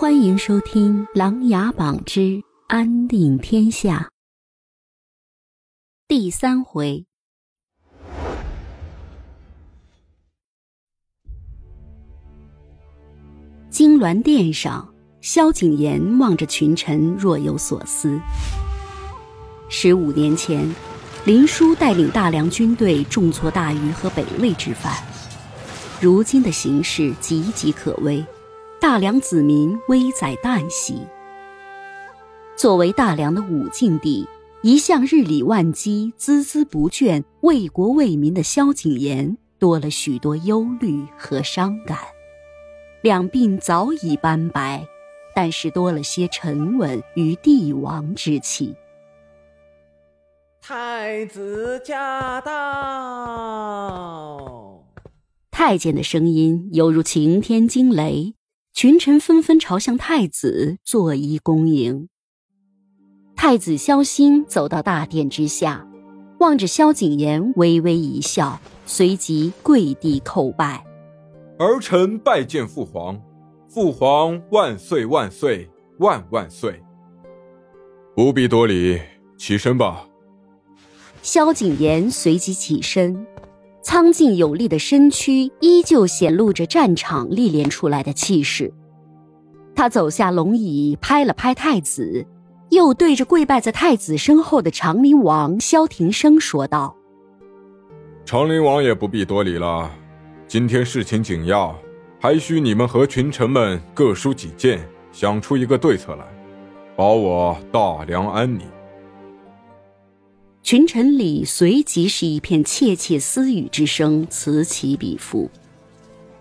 欢迎收听《琅琊榜之安定天下》第三回。金銮殿上，萧景琰望着群臣，若有所思。十五年前，林殊带领大梁军队重挫大禹和北魏之犯，如今的形势岌岌可危。大梁子民危在旦夕。作为大梁的武进帝，一向日理万机、孜孜不倦、为国为民的萧景琰，多了许多忧虑和伤感。两鬓早已斑白，但是多了些沉稳与帝王之气。太子驾到！太监的声音犹如晴天惊雷。群臣纷纷朝向太子作揖恭迎。太子萧兴走到大殿之下，望着萧景琰微微一笑，随即跪地叩拜：“儿臣拜见父皇，父皇万岁万岁万万岁！”不必多礼，起身吧。萧景琰随即起身。苍劲有力的身躯依旧显露着战场历练出来的气势。他走下龙椅，拍了拍太子，又对着跪拜在太子身后的长林王萧庭生说道：“长林王也不必多礼了，今天事情紧要，还需你们和群臣们各抒己见，想出一个对策来，保我大梁安宁。”群臣里随即是一片窃窃私语之声，此起彼伏。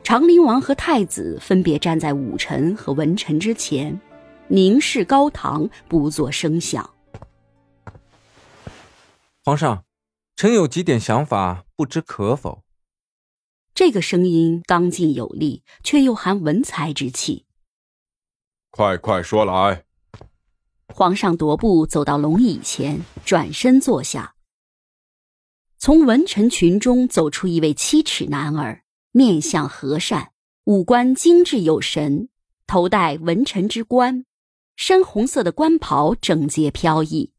长陵王和太子分别站在武臣和文臣之前，凝视高堂，不作声响。皇上，臣有几点想法，不知可否？这个声音刚劲有力，却又含文才之气。快快说来。皇上踱步走到龙椅前，转身坐下。从文臣群中走出一位七尺男儿，面相和善，五官精致有神，头戴文臣之冠，深红色的官袍整洁飘逸，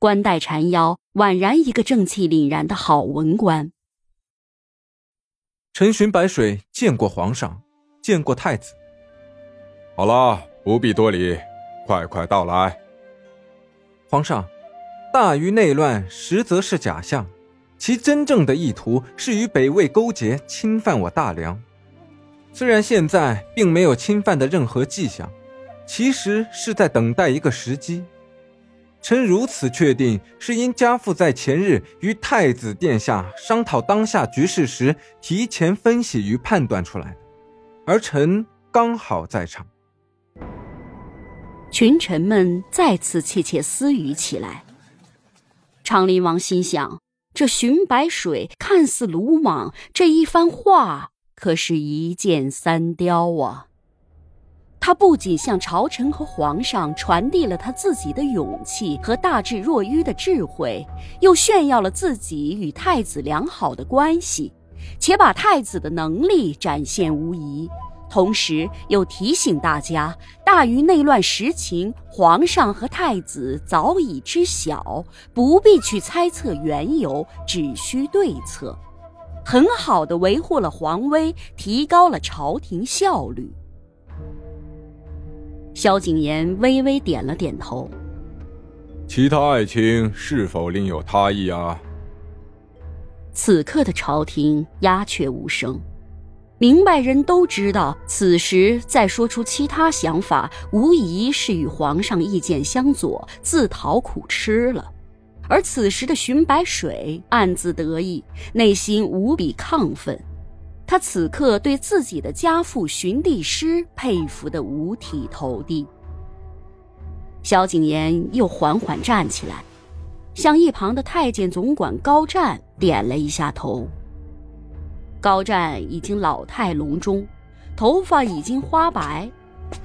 冠带缠腰，宛然一个正气凛然的好文官。陈寻白水见过皇上，见过太子。好了，不必多礼。快快到来，皇上，大禹内乱实则是假象，其真正的意图是与北魏勾结，侵犯我大梁。虽然现在并没有侵犯的任何迹象，其实是在等待一个时机。臣如此确定，是因家父在前日与太子殿下商讨当下局势时，提前分析与判断出来的，而臣刚好在场。群臣们再次窃窃私语起来。长林王心想：这荀白水看似鲁莽，这一番话可是一箭三雕啊！他不仅向朝臣和皇上传递了他自己的勇气和大智若愚的智慧，又炫耀了自己与太子良好的关系，且把太子的能力展现无疑。同时又提醒大家，大禹内乱实情，皇上和太子早已知晓，不必去猜测缘由，只需对策，很好的维护了皇威，提高了朝廷效率。萧景琰微微点了点头。其他爱卿是否另有他意啊？此刻的朝廷鸦雀无声。明白人都知道，此时再说出其他想法，无疑是与皇上意见相左，自讨苦吃了。而此时的荀白水暗自得意，内心无比亢奋。他此刻对自己的家父荀帝师佩服的五体投地。萧景琰又缓缓站起来，向一旁的太监总管高湛点了一下头。高湛已经老态龙钟，头发已经花白，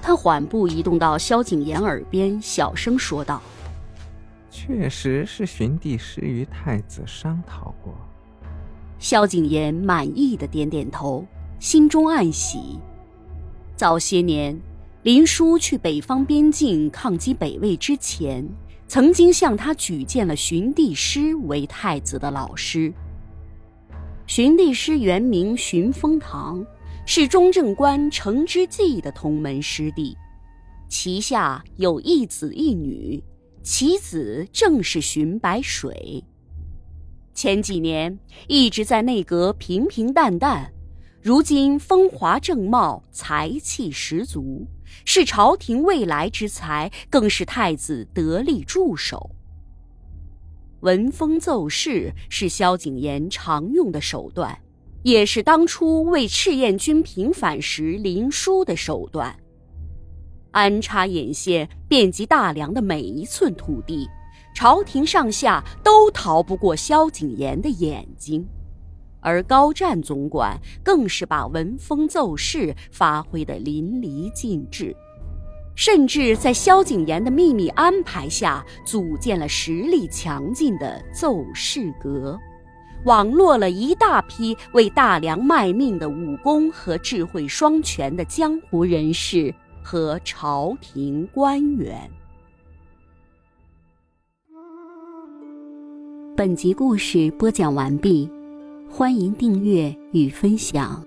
他缓步移动到萧景琰耳边，小声说道：“确实是荀帝师与太子商讨过。”萧景琰满意的点点头，心中暗喜。早些年，林殊去北方边境抗击北魏之前，曾经向他举荐了荀帝师为太子的老师。荀帝师原名荀风堂，是中正官程之济的同门师弟，旗下有一子一女，其子正是荀白水。前几年一直在内阁平平淡淡，如今风华正茂，才气十足，是朝廷未来之才，更是太子得力助手。闻风奏事是萧景琰常用的手段，也是当初为赤焰军平反时林殊的手段。安插眼线遍及大梁的每一寸土地。朝廷上下都逃不过萧景琰的眼睛，而高湛总管更是把闻风奏事发挥得淋漓尽致，甚至在萧景琰的秘密安排下，组建了实力强劲的奏事阁，网络了一大批为大梁卖命的武功和智慧双全的江湖人士和朝廷官员。本集故事播讲完毕，欢迎订阅与分享。